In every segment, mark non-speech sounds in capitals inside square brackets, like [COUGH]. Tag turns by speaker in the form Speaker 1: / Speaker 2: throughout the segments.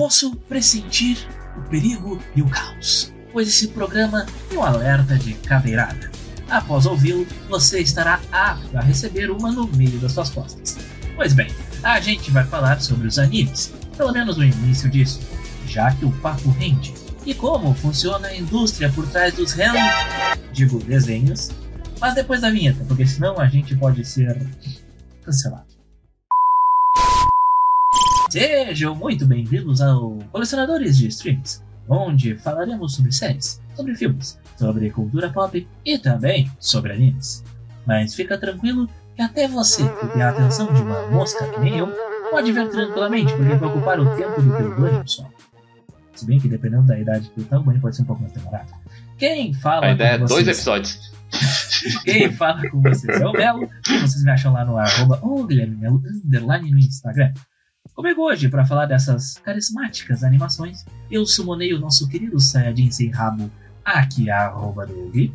Speaker 1: posso pressentir o perigo e o caos, pois esse programa é um alerta de cadeirada. Após ouvi-lo, você estará apto a receber uma no meio das suas costas. Pois bem, a gente vai falar sobre os animes, pelo menos no início disso, já que o papo rende. E como funciona a indústria por trás dos real, digo, desenhos, mas depois da vinheta, porque senão a gente pode ser cancelado. Sejam muito bem-vindos ao Colecionadores de Streams, onde falaremos sobre séries, sobre filmes, sobre cultura pop e também sobre animes. Mas fica tranquilo que até você que tem a atenção de uma mosca que nem eu pode ver tranquilamente, porque vai ocupar o tempo do teu banho só. Se bem que dependendo da idade do teu banho pode ser um pouco mais demorado. Quem fala
Speaker 2: A ideia é
Speaker 1: com
Speaker 2: dois
Speaker 1: vocês?
Speaker 2: episódios. [LAUGHS]
Speaker 1: Quem fala com vocês é o Melo. Vocês me acham lá no arroba o Guilherme Melo underline no Instagram. Comigo hoje para falar dessas carismáticas animações, eu sumonei o nosso querido Saiyajin sem rabo, aqui a arroba do Gui.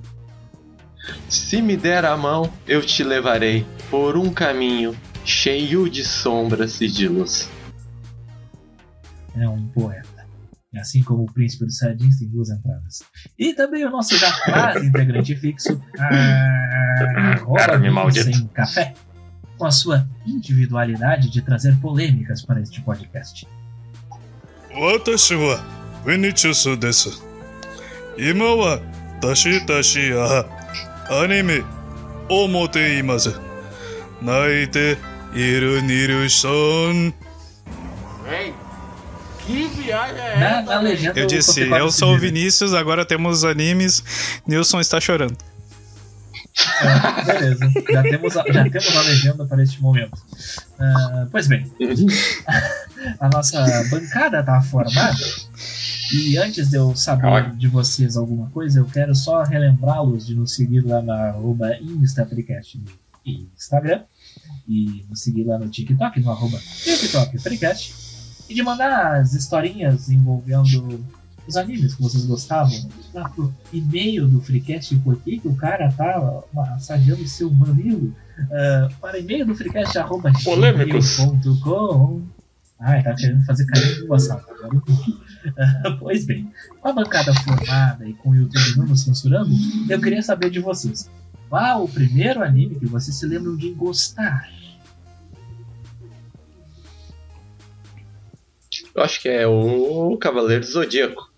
Speaker 2: Se me der a mão, eu te levarei por um caminho cheio de sombras e de luz.
Speaker 1: É um poeta. Assim como o príncipe dos Saiyajins tem duas entradas. E também o nosso já quase [LAUGHS] integrante fixo, a arroba
Speaker 2: Carne
Speaker 1: Gui
Speaker 2: maldito.
Speaker 1: sem café com a sua individualidade de trazer polêmicas para este podcast.
Speaker 3: Watashi wa Vinicius desu. Ima wa tashi tashi a anime omote imasu. Naite iru niru son. Ei, que viagem é essa?
Speaker 1: Na, na legenda,
Speaker 3: eu disse, eu sou o Vinícius, agora temos animes. Nilson está chorando.
Speaker 1: Ah, [LAUGHS] beleza, já temos, a, já temos a legenda para este momento. Ah, pois bem, [LAUGHS] a nossa bancada está formada. E antes de eu saber
Speaker 2: Olha.
Speaker 1: de vocês alguma coisa, eu quero só relembrá-los de nos seguir lá na arroba InstaFreecast no Instagram. E nos seguir lá no TikTok, no arroba TikTok. E de mandar as historinhas envolvendo os animes que vocês gostavam lá pro e-mail do Freecast por que o cara tá massageando seu mamilo ah, para e-mail do Freecast arroba gmail.com. Ai, tá querendo fazer carinho de você agora. Ah, pois bem, com a bancada formada e com o YouTube não nos censurando, eu queria saber de vocês. Qual o primeiro anime que vocês se lembram de gostar?
Speaker 2: Eu acho que é o Cavaleiro do Zodíaco.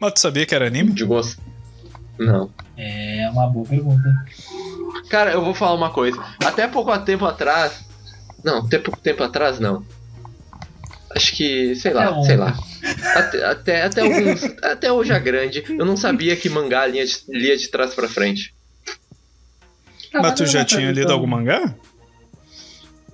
Speaker 3: Mas tu sabia que era anime?
Speaker 2: De gosto. Não.
Speaker 1: É uma boa pergunta.
Speaker 2: Cara, eu vou falar uma coisa. Até pouco tempo atrás. Não, até pouco tempo atrás não. Acho que, sei lá,
Speaker 1: É
Speaker 2: sei lá. Até, até, até, alguns, até hoje a grande, eu não sabia que mangá lia de, lia de trás pra frente.
Speaker 3: Mas tu já
Speaker 1: não é
Speaker 3: tinha lido algum mangá?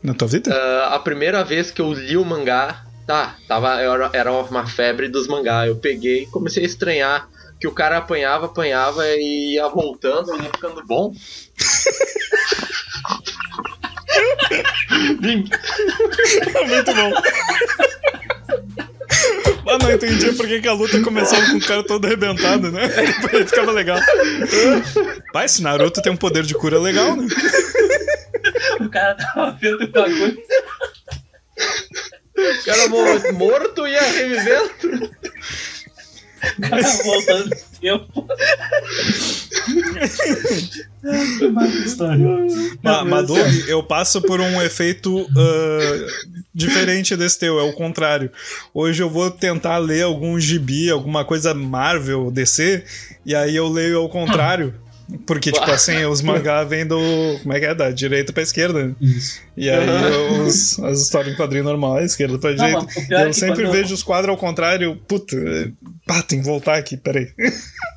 Speaker 3: Na tua vida?
Speaker 2: Ah, a primeira vez que eu li o mangá, tá, tava, era, era uma febre dos mangá. Eu peguei e comecei a estranhar que o cara apanhava, apanhava e ia voltando, ia ficando bom. [LAUGHS] [LAUGHS]
Speaker 3: Muito bom. Ah, não entendi por que, a luta começava com o cara todo arrebentado, né? Depois [LAUGHS] ficava legal. Pai, esse Naruto tem um poder de cura legal, né?
Speaker 1: O cara tava vendo o bagulho.
Speaker 2: O cara mo- morto ia revivendo.
Speaker 1: O cara voltando no tempo.
Speaker 3: Ma Madu, eu passo por um efeito ah, diferente desse teu, é o contrário. Hoje eu vou tentar ler algum gibi, alguma coisa Marvel, DC, e aí eu leio ao contrário. Porque, tipo assim, os mangá vêm do. Como é que é? Da direita pra esquerda.
Speaker 1: Isso.
Speaker 3: E aí os, as histórias em quadrinho normal, é esquerda pra
Speaker 1: Não,
Speaker 3: direita.
Speaker 1: mas o pior é
Speaker 3: eu
Speaker 1: que
Speaker 3: sempre vejo os quadros ao contrário. Puta, é, pá, tem que voltar aqui, peraí.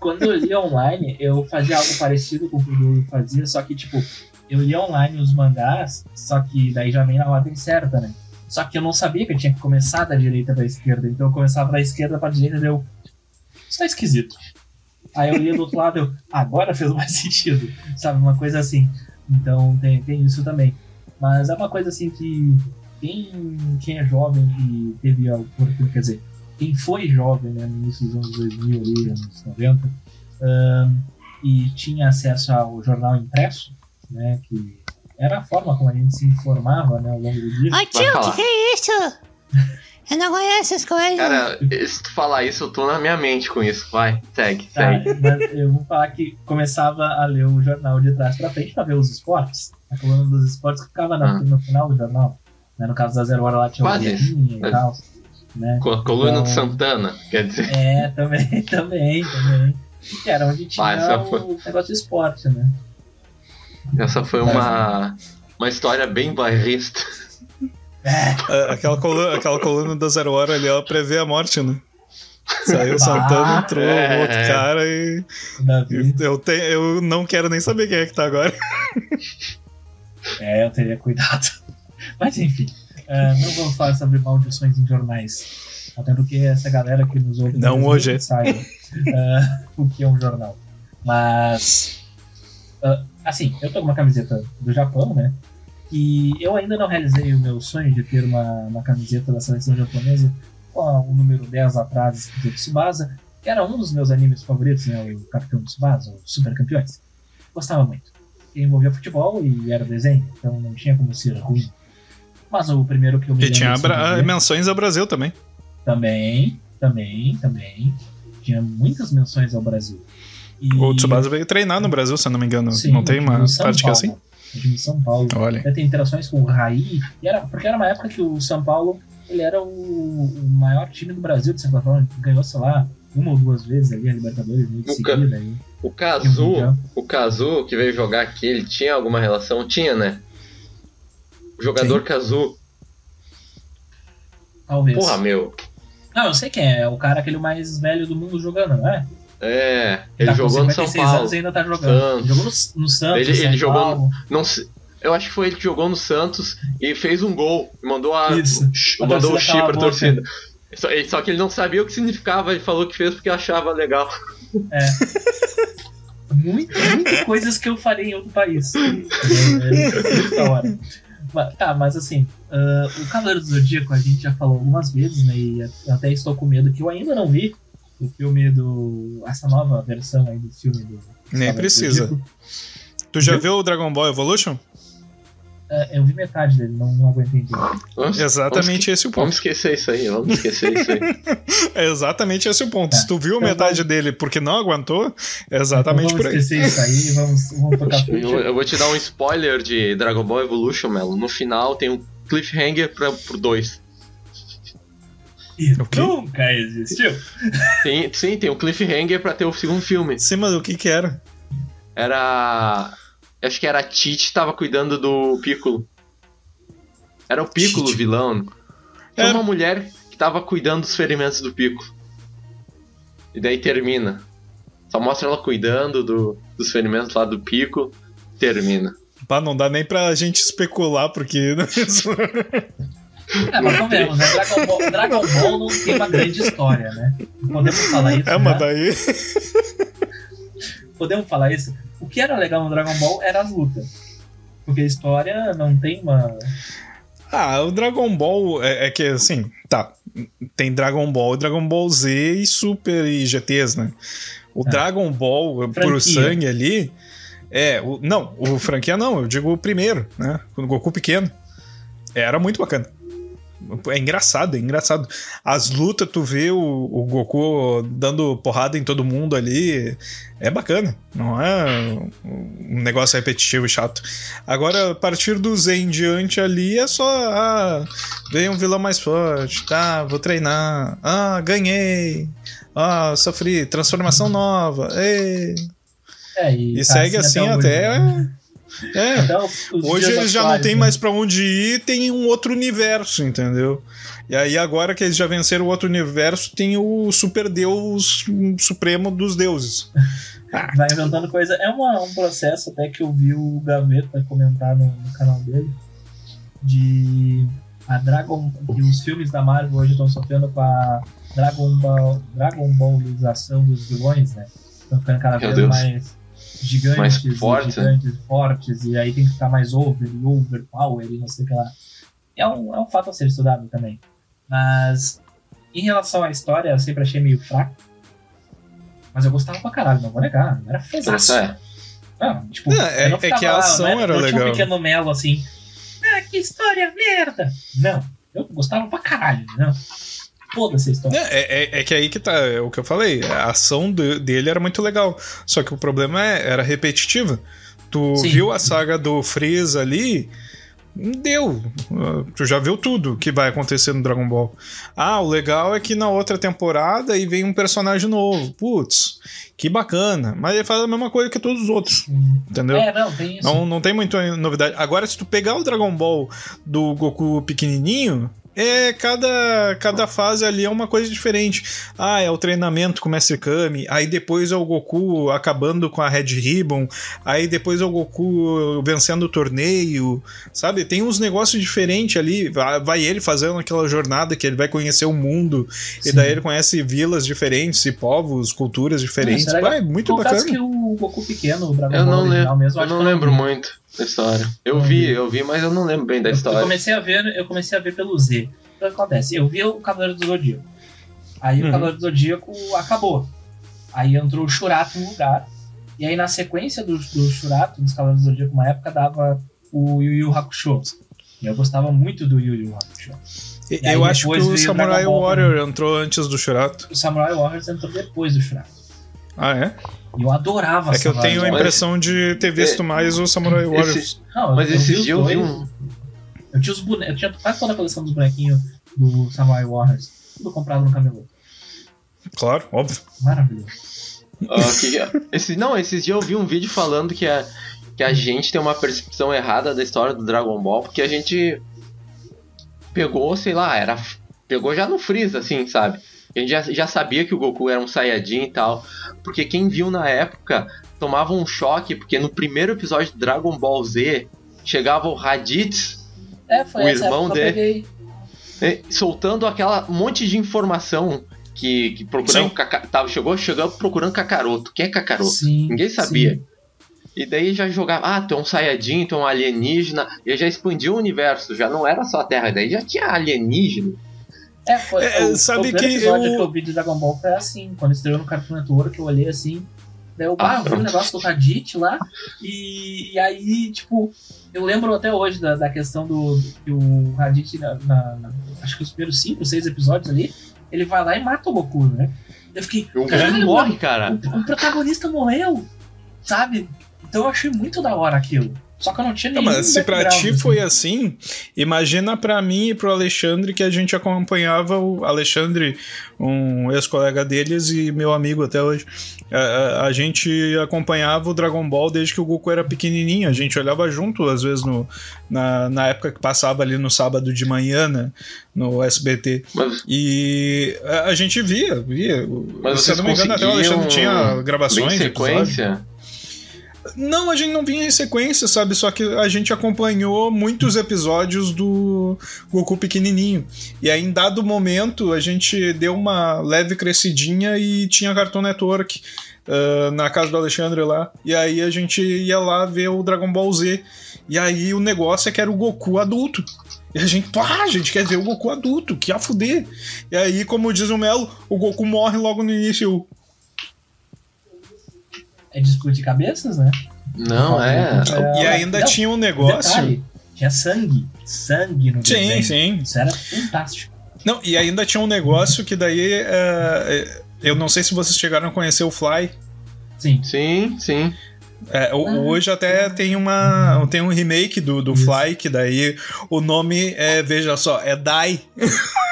Speaker 1: Quando eu lia online, eu fazia algo parecido com o que o Dudu fazia, só que, tipo, eu lia online os mangás, só que daí já vem na ordem certa, né? Só que eu não sabia que eu tinha que começar da direita pra esquerda, então eu começava da esquerda pra direita e deu. Isso tá esquisito. Aí eu lia do outro lado, eu, agora fez mais sentido, sabe? Uma coisa assim. Então tem, tem isso também. Mas é uma coisa assim que quem, quem é jovem e teve a oportunidade, quer dizer, quem foi jovem né, no início dos anos 2000, ali, anos 90, ahn, e tinha acesso ao jornal impresso, né, que era a forma como a gente se informava né, ao longo do dia.
Speaker 4: Ô
Speaker 2: Vai
Speaker 4: tio,
Speaker 2: falar.
Speaker 4: que que é isso? Eu não conheço as coisas.
Speaker 2: Cara, se tu falar isso, eu tô na minha mente com isso. Vai, segue,
Speaker 1: Tá,
Speaker 2: segue.
Speaker 1: mas eu vou falar que começava a ler o jornal de trás pra frente pra ver os esportes. A coluna dos esportes que ficava na-
Speaker 2: Ah.
Speaker 1: no final do jornal. Né? No caso da Zero Hora lá tinha o
Speaker 2: Quase
Speaker 1: Guerrinha e
Speaker 2: Mas-
Speaker 1: tal. Né?
Speaker 2: Co- Coluna
Speaker 1: Então-
Speaker 2: do Santana, quer dizer.
Speaker 1: É, também, [LAUGHS] também, também. Que era onde tinha
Speaker 2: Ah, essa
Speaker 1: o
Speaker 2: foi-
Speaker 1: negócio de esporte, né?
Speaker 2: Essa foi uma, uma história bem bairrista.
Speaker 1: É,
Speaker 3: Aquela coluna, aquela coluna da Zero Hora ali, ela prevê a morte, né? Saiu o Santana, entrou
Speaker 2: É.
Speaker 3: outro cara e. Eu, te, eu não quero nem saber quem é que tá agora.
Speaker 1: É, eu teria cuidado. Mas enfim, é, não vamos falar sobre maldições em jornais. Até porque essa galera que nos ouve
Speaker 3: Não hoje.
Speaker 1: saiba é, o que é um jornal. Mas, ah, assim, eu tô com uma camiseta do Japão, né? E eu ainda não realizei o meu sonho de ter uma, uma camiseta da seleção japonesa com o número 10 atrás escrito Tsubasa, que era um dos meus animes favoritos, né? O Capitão Tsubasa, o Super Campeões. Gostava muito. E envolvia futebol e era desenho, então não tinha como ser ruim. Mas o primeiro que eu me
Speaker 3: E tinha
Speaker 1: assim, ver-
Speaker 3: menções ao Brasil também.
Speaker 1: também, também, também. Tinha muitas menções ao Brasil. E...
Speaker 3: O Tsubasa veio treinar no Brasil, se eu não me engano.
Speaker 1: Sim,
Speaker 3: não tem uma
Speaker 1: do
Speaker 3: que é
Speaker 1: Paulo.
Speaker 3: assim?
Speaker 1: Time de São Paulo.
Speaker 3: Olha.
Speaker 1: Até tem interações com o Raí. E era, porque era uma época que o São Paulo ele era o, o maior time do Brasil, de certa forma. Ganhou, sei lá, uma ou duas vezes ali a Libertadores meio de seguida. Aí,
Speaker 2: O
Speaker 1: e o
Speaker 2: Kazu que veio jogar aqui, ele tinha alguma relação? Tinha, né? O jogador Kazu.
Speaker 1: Talvez.
Speaker 2: Porra, meu.
Speaker 1: Não, eu sei quem é. É o cara aquele mais velho do mundo jogando, não é?
Speaker 2: É, ele
Speaker 1: tá
Speaker 2: jogou no São
Speaker 1: 56
Speaker 2: Paulo.
Speaker 1: anos e ainda tá jogando.
Speaker 2: Santos.
Speaker 1: Jogou no, no Santos,
Speaker 2: Ele- ele jogou no-. Não eu acho que foi ele que jogou no Santos e fez um gol. E mandou a.
Speaker 1: Isso. A
Speaker 2: mandou o chi pra torcida. Só, ele- só que ele não sabia o que significava, ele falou que fez porque achava legal.
Speaker 1: Muito, muito coisas que eu faria em outro país. É, é hora. Tá, mas assim, ah, o Cavaleiro do Zodíaco a gente já falou algumas vezes, né? E até estou com medo que eu ainda não vi o filme do. essa nova versão aí do filme do.
Speaker 3: Nem
Speaker 1: do
Speaker 3: precisa.
Speaker 1: Zodíaco.
Speaker 3: Tu já viu o Dragon Ball Evolution?
Speaker 1: Ah, eu vi metade dele, não, não aguentei inteiro.
Speaker 2: Vamos,
Speaker 3: Exatamente esse o
Speaker 2: Vamos,
Speaker 3: ponto.
Speaker 2: vamos esquecer isso aí, vamos esquecer isso aí. [LAUGHS]
Speaker 3: É exatamente esse o ponto.
Speaker 1: Tá.
Speaker 3: Se tu viu
Speaker 1: Então
Speaker 3: metade dele porque não aguentou, é exatamente
Speaker 1: então
Speaker 3: por
Speaker 1: vamos
Speaker 3: aí.
Speaker 1: esquecer isso aí, vamos, vamos [LAUGHS] tocar
Speaker 2: Eu, eu vou te dar um spoiler de Dragon Ball Evolution, Melo. No final tem um cliffhanger pra, pro 2.
Speaker 1: E
Speaker 3: O quê?
Speaker 1: nunca existiu.
Speaker 2: Tem, sim, tem um cliffhanger pra ter o segundo filme.
Speaker 3: Sim, mas o que que era?
Speaker 2: Era. Acho que era a Tite tava cuidando do Piccolo. Era o Piccolo o vilão. Tinha
Speaker 3: Era.
Speaker 2: uma mulher que tava cuidando dos ferimentos do Piccolo. E daí termina. Só mostra ela cuidando do, dos ferimentos lá do Piccolo. Termina.
Speaker 3: Pá, não dá nem pra gente especular, porque. [LAUGHS] [LAUGHS]
Speaker 1: É, mas convenhamos, né? Dragon Ball, Dragon Ball não tem uma grande história, né? Podemos falar isso.
Speaker 3: é, mas
Speaker 1: já?
Speaker 3: daí.
Speaker 1: Podemos falar isso. O que era legal no Dragon Ball era as lutas. Porque a história não tem uma.
Speaker 3: Ah, o Dragon Ball é, é que assim, tá. Tem Dragon Ball, Dragon Ball Z e Super e GTs, né? O
Speaker 1: É.
Speaker 3: Dragon Ball,
Speaker 1: Franquia.
Speaker 3: pro sangue ali. É, o, não, o franquia não, eu digo o primeiro, né? O Goku pequeno. Era muito bacana. É engraçado, é engraçado. As lutas, tu vê o, o Goku dando porrada em todo mundo ali. É bacana. Não é um negócio repetitivo e chato. Agora, a partir do Z em diante ali, é só. Ah, veio um vilão mais forte. Tá, vou treinar. Ah, ganhei. Ah, sofri. Transformação nova. Ei.
Speaker 1: É, e,
Speaker 3: E
Speaker 1: tá
Speaker 3: segue assim
Speaker 1: hoje,
Speaker 3: até.
Speaker 1: né?
Speaker 3: É.
Speaker 1: Os
Speaker 3: Hoje eles já não tem
Speaker 1: né?
Speaker 3: mais pra onde ir, tem um outro universo, entendeu? E aí agora que eles já venceram o outro universo, tem o super deus supremo dos deuses.
Speaker 1: Vai inventando coisa. É uma- um processo até que eu vi o Gaveta comentar no, no canal dele. De. A Dragon. Que os filmes da Marvel hoje estão sofrendo com a Dragon Ball. Dragon Ballização dos vilões, né? Estão ficando cada
Speaker 2: Meu
Speaker 1: vez
Speaker 2: Deus.
Speaker 1: mais gigantes,
Speaker 2: Mais
Speaker 1: e
Speaker 2: forte,
Speaker 1: gigantes fortes, e aí tem que ficar mais over e overpower e não sei o que lá. É um, é um fato a ser estudado também. Mas em relação à história, eu sempre achei meio fraco. Mas eu gostava pra caralho, não vou negar. Não era fezaço.
Speaker 2: É.
Speaker 1: Não, tipo,
Speaker 3: Não, é-
Speaker 1: não
Speaker 3: é que a
Speaker 1: lá,
Speaker 3: ação
Speaker 1: não
Speaker 3: era
Speaker 1: não tinha
Speaker 3: legal.
Speaker 1: um pequeno melo assim. Ah, que história merda! Não, Eu gostava pra caralho, né? História.
Speaker 3: É, é, é que aí que tá, é o que eu falei. A ação de- dele era muito legal. Só que o problema é, era repetitiva. Tu
Speaker 1: Sim.
Speaker 3: viu a saga do Freeza ali. Deu. Tu já viu tudo que vai acontecer no Dragon Ball. Ah, o legal é que na outra temporada aí vem um personagem novo. Putz, que bacana. Mas ele faz a mesma coisa que todos os outros. Entendeu?
Speaker 1: É, não, tem isso.
Speaker 3: Não, não tem muita novidade. Agora, se tu pegar o Dragon Ball do Goku pequenininho, é cada, cada fase ali é uma coisa diferente. Ah, é o treinamento com o Mestre Kami, aí depois é o Goku acabando com a Red Ribbon, aí depois é o Goku vencendo o torneio, sabe? Tem uns negócios diferentes ali. Vai ele fazendo aquela jornada que ele vai conhecer o mundo, e
Speaker 1: Sim.
Speaker 3: daí ele conhece vilas diferentes e povos, culturas diferentes.
Speaker 1: É legal.
Speaker 3: Vai, muito
Speaker 1: Confesso
Speaker 3: bacana.
Speaker 1: que o Goku pequeno, o Dragon
Speaker 2: Eu
Speaker 1: Ball
Speaker 2: não, lembro,
Speaker 1: mesmo,
Speaker 2: eu não
Speaker 1: que
Speaker 2: lembro muito da história. Eu
Speaker 1: Não
Speaker 2: vi, eu vi, mas eu não lembro bem da
Speaker 1: Eu- Eu
Speaker 2: história.
Speaker 1: comecei a ver, eu comecei a ver pelo Z. O que acontece? Eu vi o Cavaleiro do Zodíaco. Aí
Speaker 3: Uhum.
Speaker 1: o Cavaleiro do Zodíaco acabou. Aí entrou o Shurato no lugar. E aí na sequência do, do Shurato, dos Cavaleiros do Zodíaco, uma época dava o Yu Yu Hakusho. E eu gostava muito do Yu Yu Hakusho.
Speaker 3: Eu acho que o Samurai Warrior entrou antes do Shurato.
Speaker 1: O Samurai Warriors entrou depois do Shurato.
Speaker 3: Ah, é?
Speaker 1: Eu adorava
Speaker 3: É que eu tenho a impressão de ter visto
Speaker 2: É,
Speaker 3: mais o Samurai
Speaker 2: esse-
Speaker 3: Warriors.
Speaker 1: Não,
Speaker 2: Mas
Speaker 1: eu,
Speaker 2: esses dias eu vi um.
Speaker 1: Eu tinha os bonecos, eu tinha quase toda a coleção dos bonequinhos do Samurai Warriors. Tudo comprado no camelô.
Speaker 3: Claro, óbvio.
Speaker 1: Maravilhoso.
Speaker 2: que- esse, não, esses dias eu vi um vídeo falando que a, que a gente tem uma percepção errada da história do Dragon Ball, porque a gente pegou, sei lá, era. Pegou já no Freeza, assim, sabe? A gente já, já sabia que o Goku era um Saiyajin e tal. Porque quem viu na época tomava um choque, porque no primeiro episódio de Dragon Ball Z chegava o Raditz
Speaker 1: É,
Speaker 2: O irmão dele. soltando aquela monte de informação que, que procurando tava, chegou chegando procurando Kakaroto. Quem é Kakaroto?
Speaker 1: Sim,
Speaker 2: Ninguém sabia.
Speaker 1: sim.
Speaker 2: E daí já jogava, ah, tu é um Saiyajin, tu é um alienígena, e já expandiu o universo, já não era só a Terra, daí já tinha alienígena.
Speaker 1: É, foi,
Speaker 3: É,
Speaker 1: o,
Speaker 3: sabe
Speaker 1: o primeiro
Speaker 3: que
Speaker 1: episódio
Speaker 3: eu-
Speaker 1: que eu vi de Dragon Ball foi assim, quando estreou no Cartoon Network, eu olhei assim, daí eu, ah,
Speaker 2: Ah,
Speaker 1: eu vi um negócio do Raditz lá, e, e aí, tipo, eu lembro até hoje da, da questão do que o Raditz, na, na- na- acho que os primeiros 5, 6 episódios ali, ele vai lá e mata o Goku, né? Eu fiquei,
Speaker 2: O
Speaker 1: caralho,
Speaker 2: morre, cara.
Speaker 1: o, o protagonista morreu, sabe? Então eu achei muito da hora aquilo. Só que eu não tinha
Speaker 3: Não,
Speaker 1: nenhum
Speaker 3: mas se pra ti
Speaker 1: assim.
Speaker 3: foi assim, imagina pra mim e pro Alexandre que a gente acompanhava o Alexandre, um ex-colega deles e meu amigo até hoje. A, a- a gente acompanhava o Dragon Ball desde que o Goku era pequenininho. A gente olhava junto, às vezes, no, na, na época que passava ali no sábado de manhã, né, no SBT.
Speaker 2: Mas
Speaker 3: E a, a gente via, via.
Speaker 2: Mas
Speaker 3: Se eu não me engano, até o Alexandre tinha gravações. episódios.
Speaker 2: sequência.
Speaker 3: Não, a gente não vinha em sequência, sabe? Só que a gente acompanhou muitos episódios do Goku pequenininho. E aí, em dado momento, a gente deu uma leve crescidinha e tinha Cartoon Network ah, na casa do Alexandre lá. E aí a gente ia lá ver o Dragon Ball Z. E aí o negócio é que era o Goku adulto. E a gente, pá, a gente quer ver o Goku adulto, que a fuder. E aí, como diz o Melo, o Goku morre logo no início.
Speaker 1: É disputa de cabeças, né?
Speaker 2: Não, é.
Speaker 3: E
Speaker 1: É,
Speaker 3: ainda
Speaker 1: não,
Speaker 3: tinha um negócio.
Speaker 1: Detalhe, tinha sangue. Sangue no
Speaker 3: Sim,
Speaker 1: desenho.
Speaker 3: sim.
Speaker 1: Isso era fantástico.
Speaker 3: Não, e ainda tinha um negócio que daí. é, eu não sei se vocês chegaram a conhecer o Fly.
Speaker 1: Sim.
Speaker 2: Sim, sim.
Speaker 3: É,
Speaker 1: Ah.
Speaker 3: hoje até tem uma tem um remake do, do
Speaker 1: Isso.
Speaker 3: Fly, que daí o nome é, veja só, é Dai. [LAUGHS]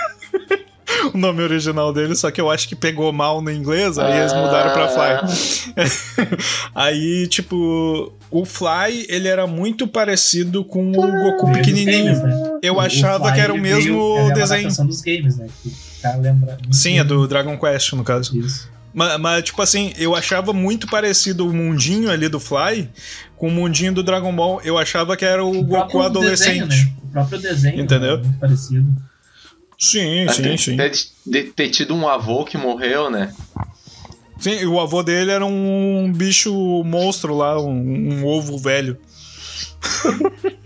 Speaker 3: o nome original dele, só que eu acho que pegou mal no inglês, aí eles mudaram pra Fly. [LAUGHS] Aí, tipo, o Fly, ele era muito parecido com o Goku pequenininho.
Speaker 1: games, né?
Speaker 3: Eu
Speaker 1: O- o
Speaker 3: achava
Speaker 1: Fly,
Speaker 3: que era o mesmo
Speaker 1: veio- é
Speaker 3: desenho.
Speaker 1: adaptação dos games, né? Que o cara lembra.
Speaker 3: Sim, é do Dragon Quest, no caso.
Speaker 1: Isso.
Speaker 3: Mas, mas, tipo assim, eu achava muito parecido o mundinho ali do Fly com o mundinho do Dragon Ball. Eu achava que era o, Goku
Speaker 1: próprio
Speaker 3: adolescente.
Speaker 1: Desenho, né? O próprio desenho.
Speaker 3: Entendeu?
Speaker 1: né? Muito parecido.
Speaker 3: Sim, sim,
Speaker 2: Até-
Speaker 3: sim.
Speaker 2: até de, de ter tido um avô que morreu, né?
Speaker 3: Sim, e o avô dele era um bicho monstro lá, um, um ovo velho. [LAUGHS]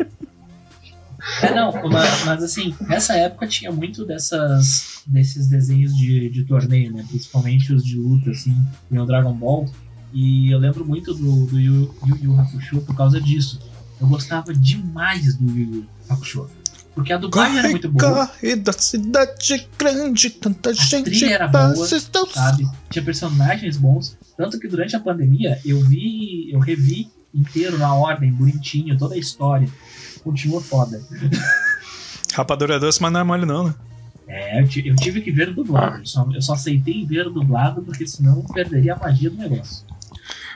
Speaker 1: É, não, mas, mas assim, nessa época tinha muito dessas, desses desenhos de, de torneio, né? Principalmente os de luta, assim, no Dragon Ball. E eu lembro muito do, do Yu, Yu Yu Hakusho por causa disso. Eu gostava demais do Yu Yu Hakusho. Porque a dublagem era muito boa.
Speaker 3: Corre da cidade grande, tanta
Speaker 1: A
Speaker 3: gente
Speaker 1: era boa,
Speaker 3: estão-
Speaker 1: sabe? Tinha personagens bons. Tanto que durante a pandemia eu vi, eu revi inteiro na ordem, bonitinho, toda a história. Continua foda. [LAUGHS]
Speaker 3: Rapadura doce, mas não é mole não, né?
Speaker 1: É, eu, eu tive que ver dublado. Eu só, eu só aceitei ver dublado porque senão perderia a magia do negócio.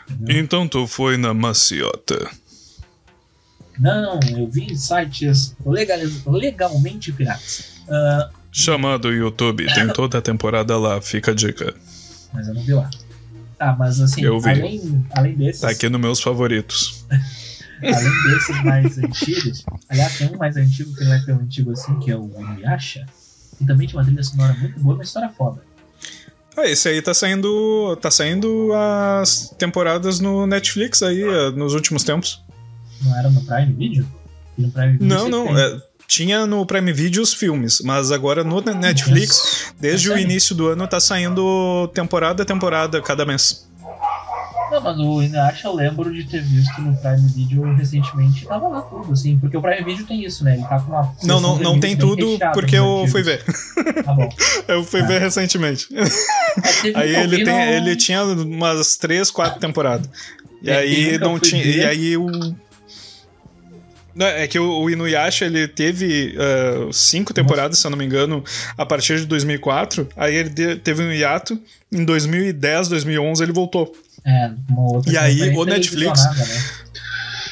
Speaker 1: Entendeu?
Speaker 3: Então tu foi na maciota.
Speaker 1: Não, eu vi em sites legaliz- legalmente piratas. Ah,
Speaker 3: Chamado YouTube, tem [COUGHS] toda a temporada lá, fica a dica.
Speaker 1: mas eu não vi lá. Tá, mas assim,
Speaker 3: Eu vi.
Speaker 1: além, além desses.
Speaker 3: Tá aqui nos meus favoritos. [LAUGHS]
Speaker 1: Além desses mais antigos, aliás, tem um mais antigo que não é tão antigo assim, que é o Inuyasha, que também tinha uma trilha sonora muito boa, uma história foda.
Speaker 3: Ah, esse aí tá saindo. tá saindo as temporadas no Netflix aí, eh, nos últimos tempos.
Speaker 1: Não era no Prime Video? No Prime Video
Speaker 3: Não, não. é, tinha no Prime Video os filmes, mas agora no Netflix, desde o
Speaker 1: sério?
Speaker 3: início do ano, tá saindo temporada a temporada cada mês.
Speaker 1: Não, mas o Inuyasha eu lembro de ter visto no Prime Video recentemente, tava lá tudo, assim, porque o Prime Video tem isso, né? Ele tá com uma.
Speaker 3: Não, não, não tem tudo porque eu fui ver.
Speaker 1: Tá bom. [LAUGHS]
Speaker 3: Eu fui
Speaker 1: Ah.
Speaker 3: ver recentemente.
Speaker 1: É,
Speaker 3: Aí ele, tem, ele tinha umas três, quatro temporadas. E
Speaker 1: É,
Speaker 3: aí não tinha.
Speaker 1: ver.
Speaker 3: E aí o. Não, É que o, o Inuyasha ele teve ah, cinco temporadas, se eu não me engano, a partir de 2004. Aí ele de- teve um hiato. Em 2010, 2011 ele voltou.
Speaker 1: É, uma outra
Speaker 3: E aí, o Netflix-
Speaker 1: Né?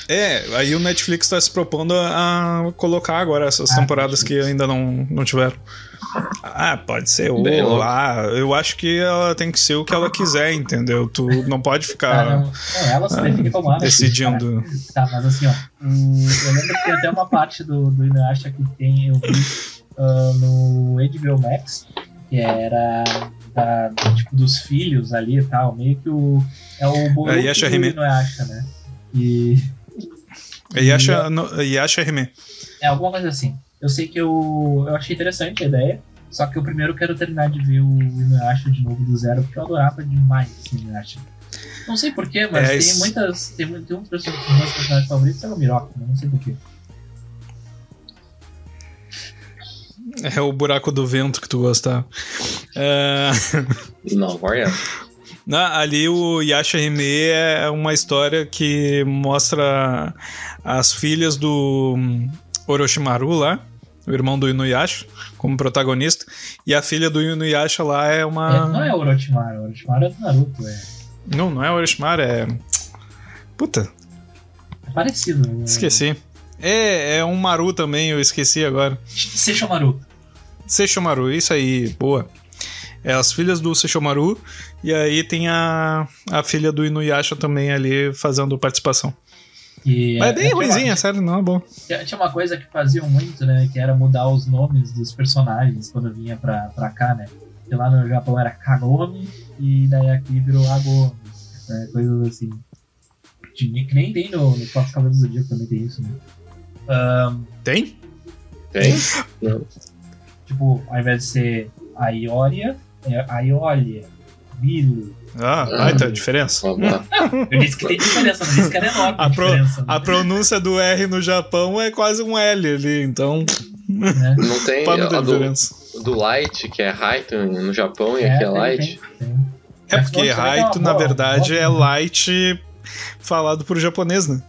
Speaker 3: É, aí o Netflix está se propondo a, a colocar agora essas
Speaker 1: Ah,
Speaker 3: temporadas que ainda não, não tiveram. Ah, pode ser.
Speaker 2: Bem louco.
Speaker 3: lá. Eu acho que ela tem que ser o que ela quiser, entendeu? Tu não pode
Speaker 1: Ah,
Speaker 3: ficar
Speaker 1: não, não, ela se define como árabe,
Speaker 3: decidindo.
Speaker 1: cara. Tá, mas assim, ó. hum, eu lembro que tem até uma parte do, do Inuyasha que tem, eu vi ah, no HBO Max, que era da, tipo, dos filhos ali e tal, meio que o. É o Boruto
Speaker 3: É, Yasha
Speaker 1: do
Speaker 3: Hime.
Speaker 1: Inuyasha, né? E.
Speaker 3: Yasha, no, Yasha Hime.
Speaker 1: É alguma coisa assim. Eu sei que eu, eu achei interessante a ideia, só que eu primeiro quero terminar de ver o Inuyasha de novo do zero, porque eu adorava demais esse Inuyasha. Não sei porquê, mas
Speaker 3: É,
Speaker 1: tem
Speaker 3: isso-
Speaker 1: muitas. Tem, tem um dos meus personagens favoritos é o Miroca, mas não sei porquê.
Speaker 3: É o buraco do vento que tu gosta. É,
Speaker 2: Não, agora
Speaker 3: na- ali o Yasha Hime é uma história que mostra as filhas do Orochimaru lá, o irmão do Inuyasha, como protagonista. E a filha do Inuyasha lá é uma.
Speaker 1: É, não é Orochimaru, Orochimaru é do Naruto, é,
Speaker 3: Não, não é Orochimaru, é. Puta,
Speaker 1: é parecido. né?
Speaker 3: esqueci. É, é um Maru também, eu esqueci agora.
Speaker 1: Seishomaru.
Speaker 3: Seishomaru, isso aí, boa. É as filhas do Seishomaru, e aí tem a, a filha do Inuyasha também ali fazendo participação.
Speaker 1: E,
Speaker 3: Mas é
Speaker 1: é,
Speaker 3: bem
Speaker 1: tinha uma-
Speaker 3: ruimzinha, sério, não é bom.
Speaker 1: Tinha, tinha uma coisa que faziam muito, né? Que era mudar os nomes dos personagens quando vinha pra, pra cá, né? Porque lá no Japão era Kagome e daí aqui virou Agome. Né? Coisas assim. Que que nem tem no, no próprio Cavaleiro do Zodíaco também tem isso, né? Ahn,
Speaker 3: Tem?
Speaker 2: tem? Não.
Speaker 1: tipo, ao invés de ser Aioria, é Aiolia, Bilo.
Speaker 3: Ah, baita diferença.
Speaker 2: Vamos lá.
Speaker 1: Eu disse que tem diferença, não disse que era enorme a,
Speaker 3: A pro-
Speaker 1: diferença.
Speaker 3: A pronúncia do R no Japão é quase um L ali, então
Speaker 1: né?
Speaker 2: Não tem
Speaker 3: não
Speaker 2: a
Speaker 3: ter
Speaker 2: do,
Speaker 3: diferença.
Speaker 2: do Light, que é Raito no Japão, e
Speaker 1: É,
Speaker 2: aqui é Light.
Speaker 1: tem, tem.
Speaker 3: É
Speaker 1: Mas
Speaker 3: porque Raito, na verdade,
Speaker 1: boa-
Speaker 3: é light falado por japonês, né?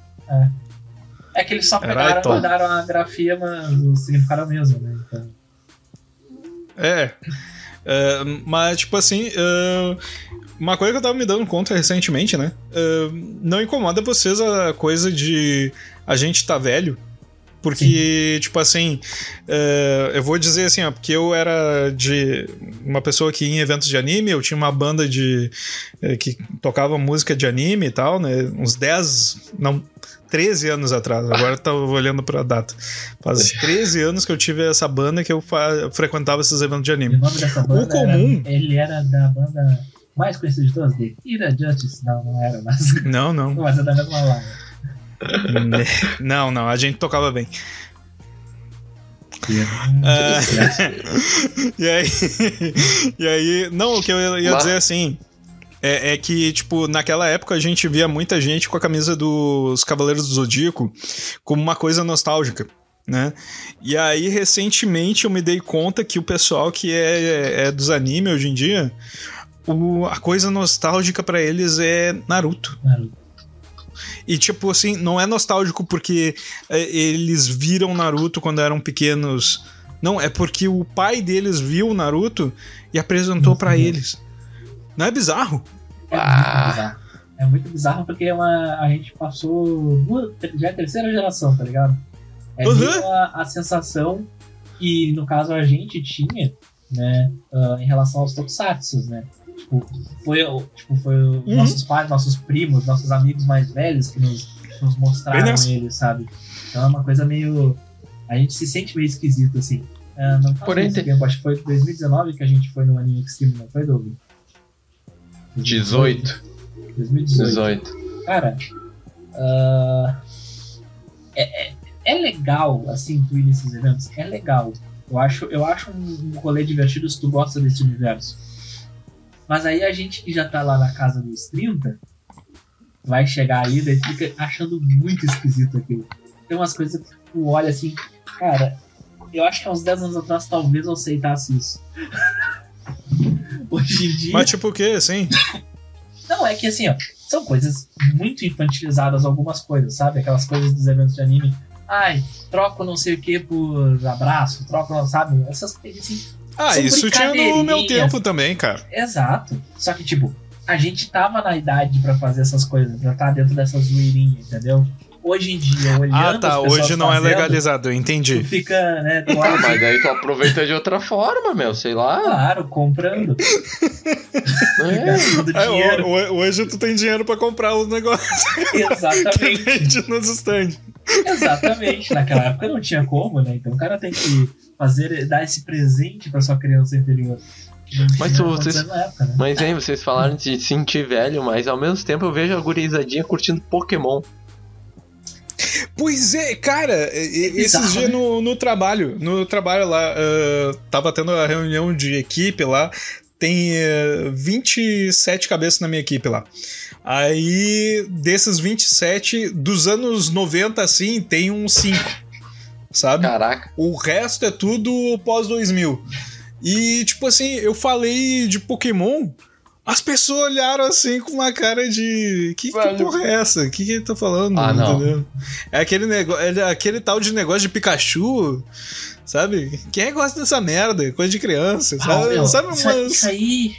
Speaker 1: É que eles só pegaram e mudaram a grafia, mas o significado é o mesmo, né? Então,
Speaker 3: É. É, mas, tipo assim, é, uma coisa que eu tava me dando conta recentemente, né? É, não incomoda vocês a coisa de a gente tá velho? Porque, tipo assim, eu vou dizer assim, ó, porque eu era de uma pessoa que ia em eventos de anime, eu tinha uma banda de que tocava música de anime e tal, né? Uns 10, não, 13 anos atrás, agora eu tava olhando pra data. Faz 13 anos que eu tive essa banda que eu frequentava esses eventos de anime.
Speaker 1: o nome dessa banda
Speaker 3: comum-
Speaker 1: era, ele era da banda mais conhecida de todas, de Ira Justice. Não, não era, mas,
Speaker 3: Não, não. [LAUGHS]
Speaker 1: mas é da mesma lá.
Speaker 3: Não, não, a gente tocava bem. Ah, [LAUGHS] e aí, e aí, não, o que eu ia
Speaker 2: Mas-
Speaker 3: dizer assim é, é que, tipo, naquela época a gente via muita gente com a camisa dos Cavaleiros do Zodíaco como uma coisa nostálgica. né? E aí, recentemente, eu me dei conta que o pessoal que é, é dos animes hoje em dia, o, a coisa nostálgica para eles é Naruto.
Speaker 1: Naruto.
Speaker 3: E, tipo assim, não é nostálgico porque é, eles viram Naruto quando eram pequenos. Não, é porque o pai deles viu o Naruto e apresentou para eles. Não é bizarro?
Speaker 1: É
Speaker 2: Ah.
Speaker 1: muito bizarro. É muito bizarro porque é uma, a gente passou duas, já é a terceira geração, tá ligado? É
Speaker 3: Uhum.
Speaker 1: a, a sensação que, no caso, a gente tinha, né, ah, em relação aos tokusatsu, né? Tipo, foi, tipo, foi
Speaker 3: Uhum.
Speaker 1: nossos pais, nossos primos, nossos amigos mais velhos que nos, nos mostraram eles, sabe? Então é uma coisa meio... A gente se sente meio esquisito, assim. Ah, não faz
Speaker 2: Porém,
Speaker 1: muito
Speaker 2: tem-
Speaker 1: tempo, acho que foi 2019 que a gente foi no Anime Extreme, não foi, Doug?
Speaker 2: 18.
Speaker 1: 2018.
Speaker 2: 18.
Speaker 1: Cara, ah, é, é, é legal, assim, tu ir nesses eventos. É legal. Eu acho, eu acho um, um rolê divertido se tu gosta desse universo. Mas aí a gente que já tá lá na casa dos 30 vai chegar aí e fica achando muito esquisito aquilo. Tem umas coisas que tu olha assim, cara, eu acho que há uns 10 anos atrás talvez eu aceitasse isso. [LAUGHS] Hoje em dia.
Speaker 3: Mas tipo o quê, assim?
Speaker 1: Não, é que assim, ó, são coisas muito infantilizadas, algumas coisas, sabe? Aquelas coisas dos eventos de anime. Ai, troco não sei o que por abraço, troco, não sabe? Essas coisas assim.
Speaker 3: Ah, isso tinha no meu tempo também, cara.
Speaker 1: Exato. Só que, tipo, a gente tava na idade pra fazer essas coisas, pra estar dentro dessa zoeirinha, entendeu? Hoje em dia, olhando.
Speaker 3: Ah, tá. Hoje não é
Speaker 1: fazendo,
Speaker 3: legalizado, eu
Speaker 1: Tu
Speaker 3: entendi.
Speaker 1: fica, né?
Speaker 2: Ah, mas daí tu aproveita de outra forma, meu, sei lá.
Speaker 1: claro, comprando,
Speaker 2: É.
Speaker 3: É, hoje tu tem dinheiro pra comprar os negócios [LAUGHS]
Speaker 1: Exatamente.
Speaker 3: nos stands.
Speaker 1: Exatamente. Naquela época não tinha como, né? Então o cara tem que fazer, dar esse presente pra sua criança interior.
Speaker 2: Mas tu- vocês-
Speaker 1: época, né?
Speaker 2: Mas hein, vocês falaram de sentir velho, mas ao mesmo tempo eu vejo a gurizadinha curtindo Pokémon.
Speaker 3: Pois é, cara,
Speaker 1: bizarro,
Speaker 3: esses dias
Speaker 1: né?
Speaker 3: no, no trabalho, no trabalho lá, ah, tava tendo a reunião de equipe lá, tem eh, 27 cabeças na minha equipe lá. Aí, desses 27, dos anos 90, assim, tem uns 5, sabe?
Speaker 2: Caraca.
Speaker 3: O resto é tudo pós-2000. E, tipo assim, eu falei de Pokémon, as pessoas olharam assim com uma cara de. Que, que porra é essa? O que, que ele tá falando?
Speaker 2: Ah, não.
Speaker 3: Entendeu? É aquele, nego... é aquele tal de negócio de Pikachu, sabe? Quem é que gosta dessa merda? Coisa de criança,
Speaker 1: Ah,
Speaker 3: sabe?
Speaker 1: meu,
Speaker 3: sabe
Speaker 1: isso,
Speaker 3: umas-
Speaker 1: isso aí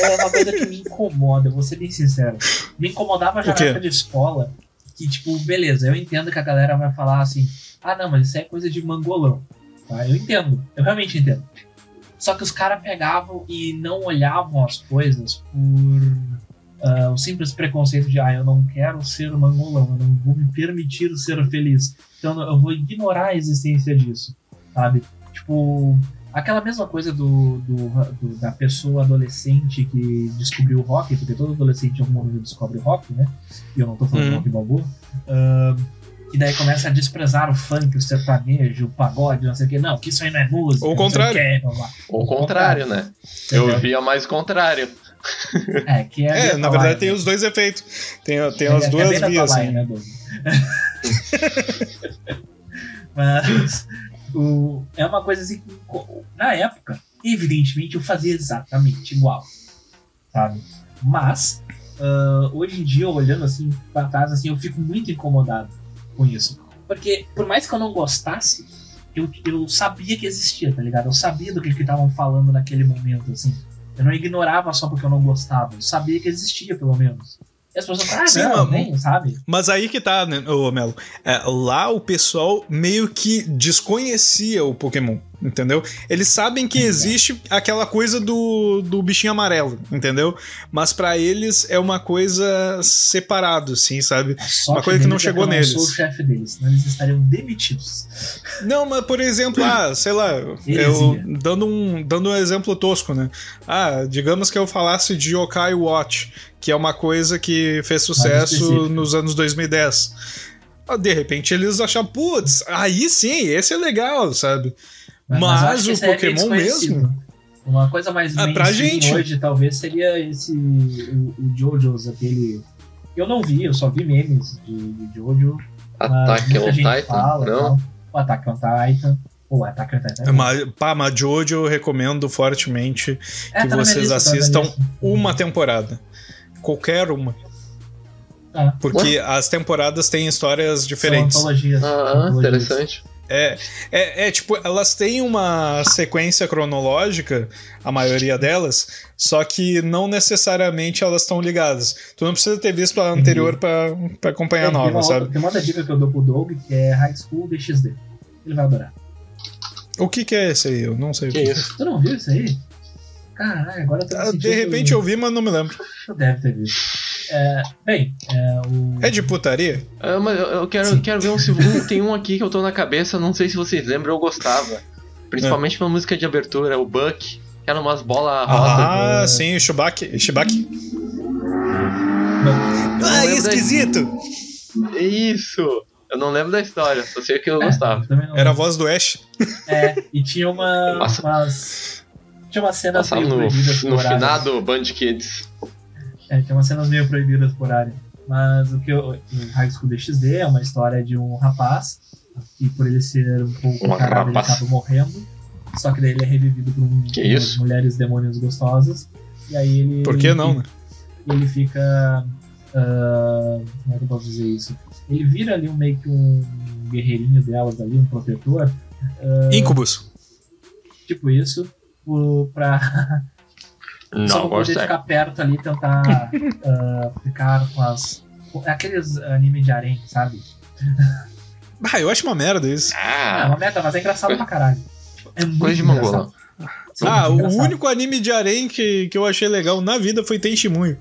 Speaker 1: é uma coisa que me incomoda, eu vou ser bem sincero. Me incomodava já na época de escola, que, tipo, beleza, eu entendo que a galera vai falar assim, ah não, mas isso é coisa de mangolão. Tá? Eu entendo, eu realmente entendo. Só que os caras pegavam e não olhavam as coisas por ah, o simples preconceito de, ah, eu não quero ser mangolão, eu não vou me permitir ser feliz. Então eu vou ignorar a existência disso, sabe? Tipo, aquela mesma coisa do, do- do- da pessoa adolescente que descobriu o rock, porque todo adolescente em algum momento descobre o rock, né? E eu não tô falando de
Speaker 3: Uhum.
Speaker 1: rock balboa. Ah, e daí começa a desprezar o funk, o sertanejo, o pagode, não sei o que. Não, que isso aí não é música.
Speaker 3: Ou o contrário.
Speaker 1: quê, blá.
Speaker 2: Ou o contrário, né?
Speaker 1: Entendeu?
Speaker 2: Eu via mais o contrário.
Speaker 1: É, que é, a
Speaker 3: É, na verdade tem os dois efeitos. Tem, tem
Speaker 1: É,
Speaker 3: as
Speaker 1: que é
Speaker 3: duas
Speaker 1: bem da tua
Speaker 3: vias.
Speaker 1: line,
Speaker 3: Assim.
Speaker 1: né, Doug? Mas o, é uma coisa assim que, na época, evidentemente eu fazia exatamente igual, sabe? Mas ah, hoje em dia, olhando assim pra trás, assim, eu fico muito incomodado com isso. Porque por mais que eu não gostasse, eu, eu sabia que existia, tá ligado? Eu sabia do que que estavam falando naquele momento, assim. Eu não ignorava só porque eu não gostava, eu sabia que existia, pelo menos. E as pessoas falam, ah,
Speaker 3: Sim,
Speaker 1: não, nem, sabe?
Speaker 3: Mas aí que tá, né, ô Melo? É, lá o pessoal meio que desconhecia o Pokémon, entendeu? Eles sabem que existe aquela coisa do, do bichinho amarelo, entendeu? Mas pra eles é uma coisa separado, assim, sabe?
Speaker 1: Sorte
Speaker 3: Uma coisa que não
Speaker 1: é
Speaker 3: chegou
Speaker 1: eu
Speaker 3: neles.
Speaker 1: não sou o chefe deles, senão eles estariam demitidos.
Speaker 3: Não, mas por exemplo, ah, sei lá, eu, dando, um, dando um exemplo tosco, né? Ah, digamos que eu falasse de Yokai Watch, que é uma coisa que fez sucesso nos anos 2010. Ah, De repente eles acham, putz, aí sim, esse é legal, sabe? Mas,
Speaker 1: que
Speaker 3: o
Speaker 1: é
Speaker 3: Pokémon mesmo.
Speaker 1: Uma coisa mais
Speaker 3: Ah, pra gente.
Speaker 1: hoje talvez seria esse o, o Jojo's, aquele eu não vi, eu só vi memes de, de Jojo. mas
Speaker 2: Ataque on Titan?
Speaker 1: fala,
Speaker 2: Não.
Speaker 1: tal. o Attack on Titan, ou Attack on Titan.
Speaker 3: Mas, pá, mas Jojo eu recomendo fortemente
Speaker 1: É,
Speaker 3: que
Speaker 1: tá
Speaker 3: vocês
Speaker 1: lista, tá
Speaker 3: assistam
Speaker 1: lista.
Speaker 3: uma temporada. Qualquer uma.
Speaker 1: Ah,
Speaker 3: Porque as temporadas têm histórias diferentes.
Speaker 1: São antologias.
Speaker 2: Ah,
Speaker 1: antologias.
Speaker 2: interessante.
Speaker 3: É, é, é, tipo, elas têm uma sequência cronológica, a maioria delas, só que não necessariamente elas estão ligadas. Tu não precisa ter visto a anterior pra, pra acompanhar a
Speaker 1: Tem- tem
Speaker 3: nova,
Speaker 1: uma
Speaker 3: sabe?
Speaker 1: outra- tem uma outra dica que eu dou pro Doug, que é High School DxD. Ele vai adorar.
Speaker 3: O que, que é esse aí? Eu não sei o
Speaker 2: Que
Speaker 3: que.
Speaker 2: isso?
Speaker 1: Tu não viu isso aí? Caralho, agora eu tô
Speaker 3: Ah,
Speaker 1: sentindo-
Speaker 3: De repente eu vi, mas não me lembro.
Speaker 1: Tu deve ter visto. É, bem, é o.
Speaker 3: É de putaria?
Speaker 2: Ah, mas eu, eu quero,
Speaker 1: Sim.
Speaker 2: quero ver um segundo. Tem um aqui que eu tô na cabeça, não sei se vocês lembram, eu gostava. Principalmente pela música de abertura, o Buck, que era umas bolas.
Speaker 3: Ah, sim, o.
Speaker 2: Eu não
Speaker 3: Ah,
Speaker 2: lembro da-
Speaker 3: esquisito!
Speaker 2: Isso! Eu não lembro da história, só sei que eu
Speaker 1: É,
Speaker 2: gostava.
Speaker 3: Era a voz do Ash.
Speaker 1: É, e tinha uma, umas. Tinha umas cenas
Speaker 2: Passava
Speaker 1: meio
Speaker 2: no, no finado Band Kids.
Speaker 1: É, tinha umas cenas meio proibidas por área. Mas o que eu. O High School DxD é uma história de um rapaz que, por ele ser um pouco
Speaker 2: Um
Speaker 1: ele acaba morrendo. Só que daí ele é revivido por um,
Speaker 2: Que
Speaker 1: umas mulheres demônios gostosas. E aí ele.
Speaker 3: Por que não, né?
Speaker 1: E ele fica. ah, como é que eu posso dizer isso? Ele vira ali um, meio que um guerreirinho delas ali, um protetor.
Speaker 3: Incubus.
Speaker 1: Tipo isso. o- [LAUGHS] Pra, só
Speaker 2: Não,
Speaker 1: pra poder ficar perto ali e tentar [LAUGHS] ah, ficar com as. aqueles anime de harém, sabe?
Speaker 3: Ah, eu acho uma merda isso.
Speaker 1: Ah, é uma meta, mas é engraçado pra caralho. É muito
Speaker 2: coisa de.
Speaker 1: Sim,
Speaker 3: Ah,
Speaker 1: muito
Speaker 3: o
Speaker 1: engraçado.
Speaker 3: único anime de harém que, que eu achei legal na vida foi Tenshimuyo.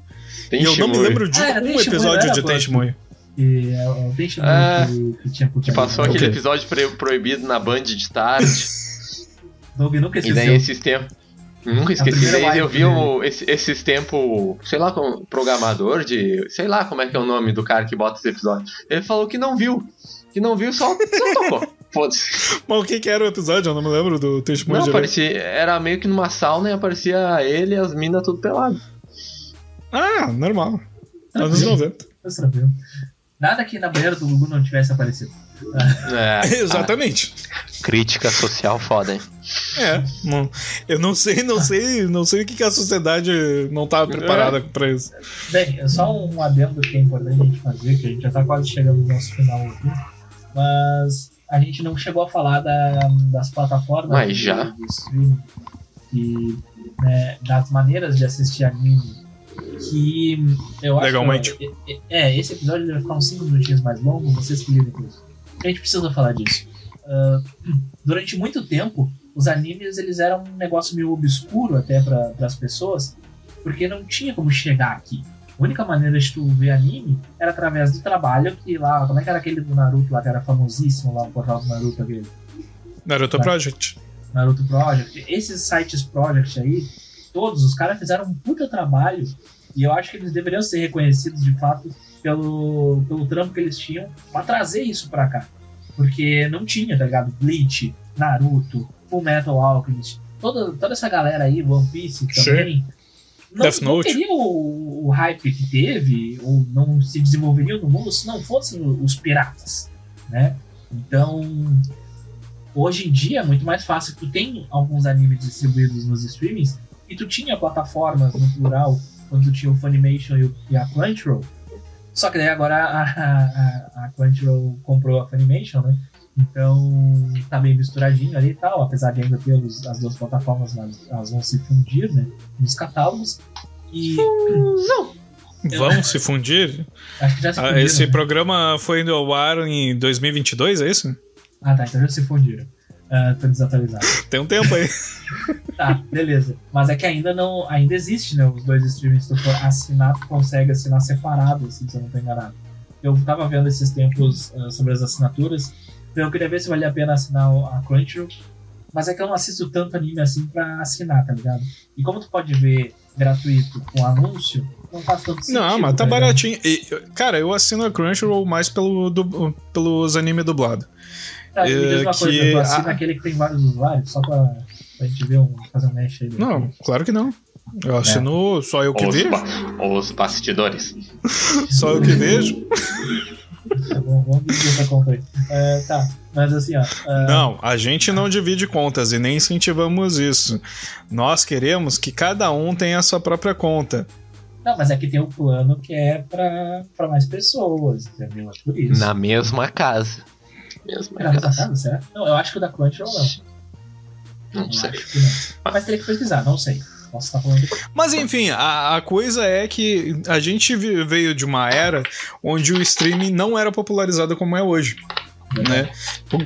Speaker 2: Tem
Speaker 3: E eu não me lembro de
Speaker 1: Ah, era
Speaker 3: um
Speaker 1: Tenshimuyo,
Speaker 3: episódio de. Tenshimuyo.
Speaker 1: É o Deixa
Speaker 2: Ah,
Speaker 1: que, que tinha
Speaker 2: Que passou aquele
Speaker 3: quê?
Speaker 2: episódio pro- proibido na Band de tarde.
Speaker 1: Doug nunca
Speaker 2: e
Speaker 1: esqueceu.
Speaker 2: daí esses tempos. Nunca esqueci.
Speaker 1: primeira
Speaker 2: Daí eu vi o- esse- esses tempos, sei lá, como programador de. Sei lá como é que é o nome do cara que bota esse episódio. Ele falou que não viu. Que não viu, só, só tocou. [LAUGHS] Foda-se.
Speaker 3: Mas o que, que era o episódio? Eu não me lembro do Tenshimuyo
Speaker 2: Não, parecia. Era meio que numa sauna e aparecia ele e as minas tudo pelado.
Speaker 3: Ah, normal. Anos 90.
Speaker 1: tá tranquilo. Nada que na banheira do Gugu não tivesse aparecido.
Speaker 2: É, [LAUGHS]
Speaker 3: Exatamente.
Speaker 2: a crítica social foda, hein?
Speaker 3: É. não- eu não sei, não sei, não sei o que, que a sociedade não estava preparada pra isso.
Speaker 1: Bem, é só um adendo que é importante a gente fazer, que a gente já tá quase chegando no nosso final aqui. Mas a gente não chegou a falar da- das plataformas
Speaker 2: Mas
Speaker 1: de-
Speaker 2: já.
Speaker 1: de streaming e né, das maneiras de assistir anime. Que eu acho
Speaker 3: Legalmente.
Speaker 1: que. É, esse episódio vai ficar uns 5 minutinhos mais longo, vocês que lidem com isso. A gente precisa falar disso. Ah, durante muito tempo, os animes eles eram um negócio meio obscuro até para as pessoas, porque não tinha como chegar aqui. A única maneira de tu ver anime era através do trabalho que lá, como é que era aquele do Naruto lá que era famosíssimo lá, o portal do Naruto aquele?
Speaker 3: Naruto
Speaker 1: Tá.
Speaker 3: Project.
Speaker 1: Naruto Project. Esses sites Project aí, todos os caras fizeram um puta trabalho e eu acho que eles deveriam ser reconhecidos de fato pelo, pelo trampo que eles tinham pra trazer isso pra cá. Porque não tinha, tá ligado? Bleach, Naruto, Full Metal Alchemist, toda, toda essa galera aí, One Piece também. Não,
Speaker 3: Death
Speaker 1: não
Speaker 3: Note.
Speaker 1: teria o, o hype que teve, ou não se desenvolveria no mundo se não fossem os piratas, né? Então, hoje em dia é muito mais fácil. Tu tem alguns animes distribuídos nos streamings e tu tinha plataformas no plural quando tu tinha o Funimation e, o, e a Crunchyroll. Só que daí agora a, a, a Crunchyroll comprou a Funimation, né? Então tá meio misturadinho ali e tal, apesar de ainda ter os- as duas plataformas, mas elas vão se fundir, né? Nos catálogos. E
Speaker 3: Vão se fundir?
Speaker 1: acho que já se
Speaker 3: Ah,
Speaker 1: fundiram.
Speaker 3: esse
Speaker 1: né?
Speaker 3: programa foi indo ao ar em 2022, é isso?
Speaker 1: Ah tá, então já se fundiram. Ah, tô desatualizado. [LAUGHS]
Speaker 3: Tem um tempo aí. [LAUGHS]
Speaker 1: Tá, beleza. Mas é que ainda não. Ainda existe, né? Os dois streamings. Se tu for assinar, tu consegue assinar separado, assim, se eu não tô enganado. Eu tava vendo esses tempos ah, sobre as assinaturas. Então eu queria ver se valia a pena assinar a Crunchyroll. Mas é que eu não assisto tanto anime assim pra assinar, tá ligado? E como tu pode ver gratuito com anúncio, não faz tanto sentido.
Speaker 3: Não, mas tá
Speaker 1: ligado?
Speaker 3: baratinho. E, cara, eu assino a Crunchyroll mais pelo, du- pelos anime dublado.
Speaker 1: Tá, me diz uma
Speaker 3: É,
Speaker 1: coisa,
Speaker 3: que
Speaker 1: tu assina
Speaker 3: a-
Speaker 1: aquele que tem vários usuários, só pra, pra gente ver um, fazer um mesh aí.
Speaker 3: Não, claro que não. Eu assino só eu que
Speaker 2: Os,
Speaker 3: vejo.
Speaker 2: ba- os bastidores. [LAUGHS]
Speaker 3: Só eu que vejo.
Speaker 1: vamos, vamos dividir essa conta aí. Uh, tá, mas assim, ó. Uh...
Speaker 3: Não, a gente não divide contas e nem incentivamos isso. Nós queremos que cada um tenha a sua própria conta.
Speaker 1: Não, mas é que tem um plano que é pra, pra mais pessoas, entendeu? É por isso.
Speaker 2: Na mesma casa.
Speaker 1: Mesma Na casa. mesma casa, certo? Não, eu acho que o da Crunchyroll
Speaker 2: não. Não, não sei.
Speaker 1: Não. Mas teria que pesquisar, não sei. Posso estar falando
Speaker 3: Mas enfim, a, a, coisa é que a gente veio de uma era onde o streaming não era popularizado como é hoje. Né?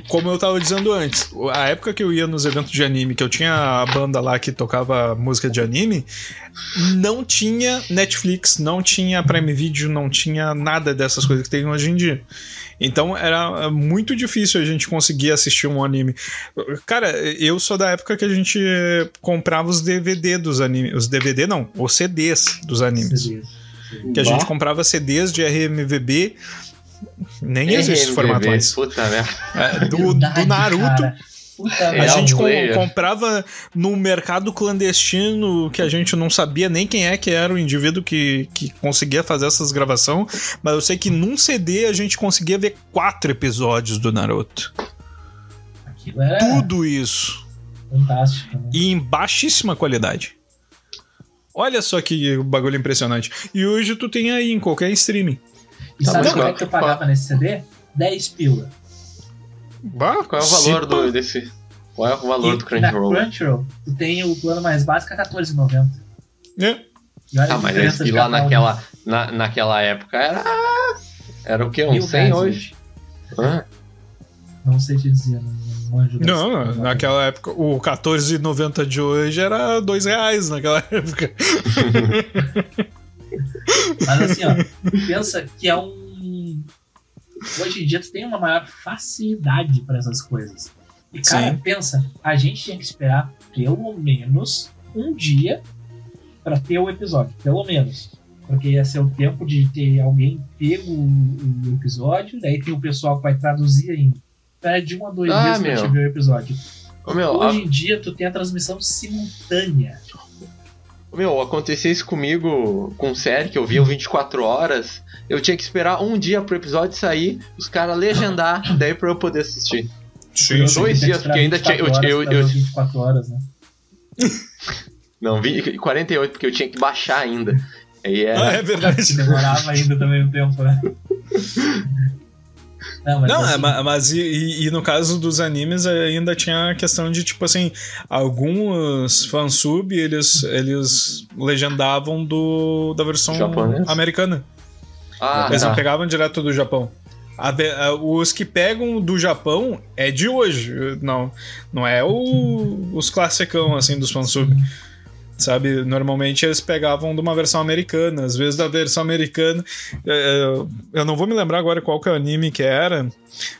Speaker 3: Como eu tava dizendo antes, a época que eu ia nos eventos de anime, que eu tinha a banda lá que tocava música de anime, não tinha Netflix, não tinha Prime Video, não tinha nada dessas coisas que tem hoje em dia. Então era muito difícil a gente conseguir assistir um anime. Cara, eu sou da época que a gente comprava os DVD dos animes. Os DVD não, os CDs dos animes. CDs. Que a gente comprava CDs de RMVB nem existe esse formato mais.
Speaker 2: Puta merda.
Speaker 3: É, do, do Naruto. Cara. Puta a gente com, comprava no mercado clandestino que a gente não sabia nem quem é que era o indivíduo que, que conseguia fazer essas gravações, mas eu sei que num CD a gente conseguia ver quatro episódios do Naruto. Tudo isso.
Speaker 1: Fantástico. Né?
Speaker 3: E em baixíssima qualidade. Olha só que bagulho impressionante. E hoje tu tem aí em qualquer streaming.
Speaker 1: E tá sabe quanto é que eu pagava nesse CD? 10 pila.
Speaker 2: Bah, qual é o valor do, desse. Qual é o valor e do Crunchyroll?
Speaker 1: Na Crunchyroll, tu tem o plano mais básico a R$14,90.
Speaker 3: É.
Speaker 2: Ah, mas e lá naquela, na, naquela época era. Era o quê? Um 100 hoje?
Speaker 1: Ah. Não sei te dizer, não,
Speaker 3: não Não, naquela época, o 14,90 de hoje era 2 reais naquela [LAUGHS] época. [LAUGHS]
Speaker 1: Mas assim, ó, pensa que é um. Hoje em dia tu tem uma maior facilidade para essas coisas. E cara, Sim. pensa, a gente tinha que esperar pelo menos um dia para ter o episódio, pelo menos. Porque ia ser o tempo de ter alguém pego o, episódio, daí tem o pessoal que vai traduzir ainda. Espera de um a dois ah, dias pra gente ver o episódio.
Speaker 2: Ô, meu,
Speaker 1: Hoje a... em dia tu tem a transmissão simultânea.
Speaker 2: Meu, acontecia isso comigo com série que eu via 24 horas. Eu tinha que esperar um dia pro episódio sair, os caras legendar, [LAUGHS] daí pra eu poder assistir.
Speaker 3: Sim,
Speaker 2: dois dias, porque ainda tinha. Eu, eu, eu, eu,
Speaker 1: 24 horas, né? [LAUGHS]
Speaker 2: Não, 20, 48, porque eu tinha que baixar ainda. Aí era...
Speaker 3: Ah, é verdade.
Speaker 1: Demorava ainda também um tempo, né? [LAUGHS]
Speaker 3: Não, mas, não, assim... é, mas e, e, no caso dos animes ainda tinha a questão de, tipo assim, alguns fansub eles, eles legendavam do, da versão Japonês? americana. Ah, eles tá. não pegavam direto do Japão. A, a, os que pegam do Japão é de hoje, não, não é o, os classicão assim dos fansub. Sabe, normalmente eles pegavam de uma versão americana, às vezes da versão americana. É, eu não vou me lembrar agora qual que é o anime que era,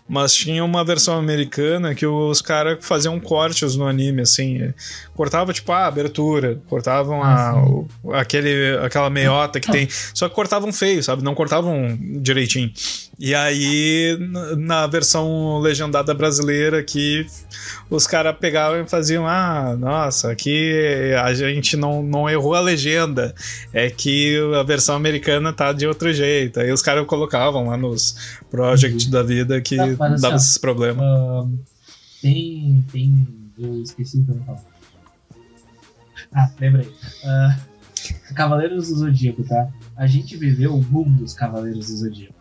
Speaker 3: mas tinha uma versão americana que os caras faziam cortes no anime, assim. Cortava, tipo, a abertura, cortavam ah, a, o, aquele, aquela meiota que tem. Só que cortavam feio, sabe? Não cortavam direitinho. E aí, na versão legendada brasileira aqui, os caras pegavam e faziam: ah, nossa, aqui a gente não, não errou a legenda, é que a versão americana tá de outro jeito. Aí os caras colocavam lá nos projects uhum. da vida que assim, dava esses problemas. Uh,
Speaker 1: tem, tem. Eu esqueci o que eu falar. Ah, lembrei. Uh, Cavaleiros do Zodíaco, tá? A gente viveu o boom dos Cavaleiros do Zodíaco.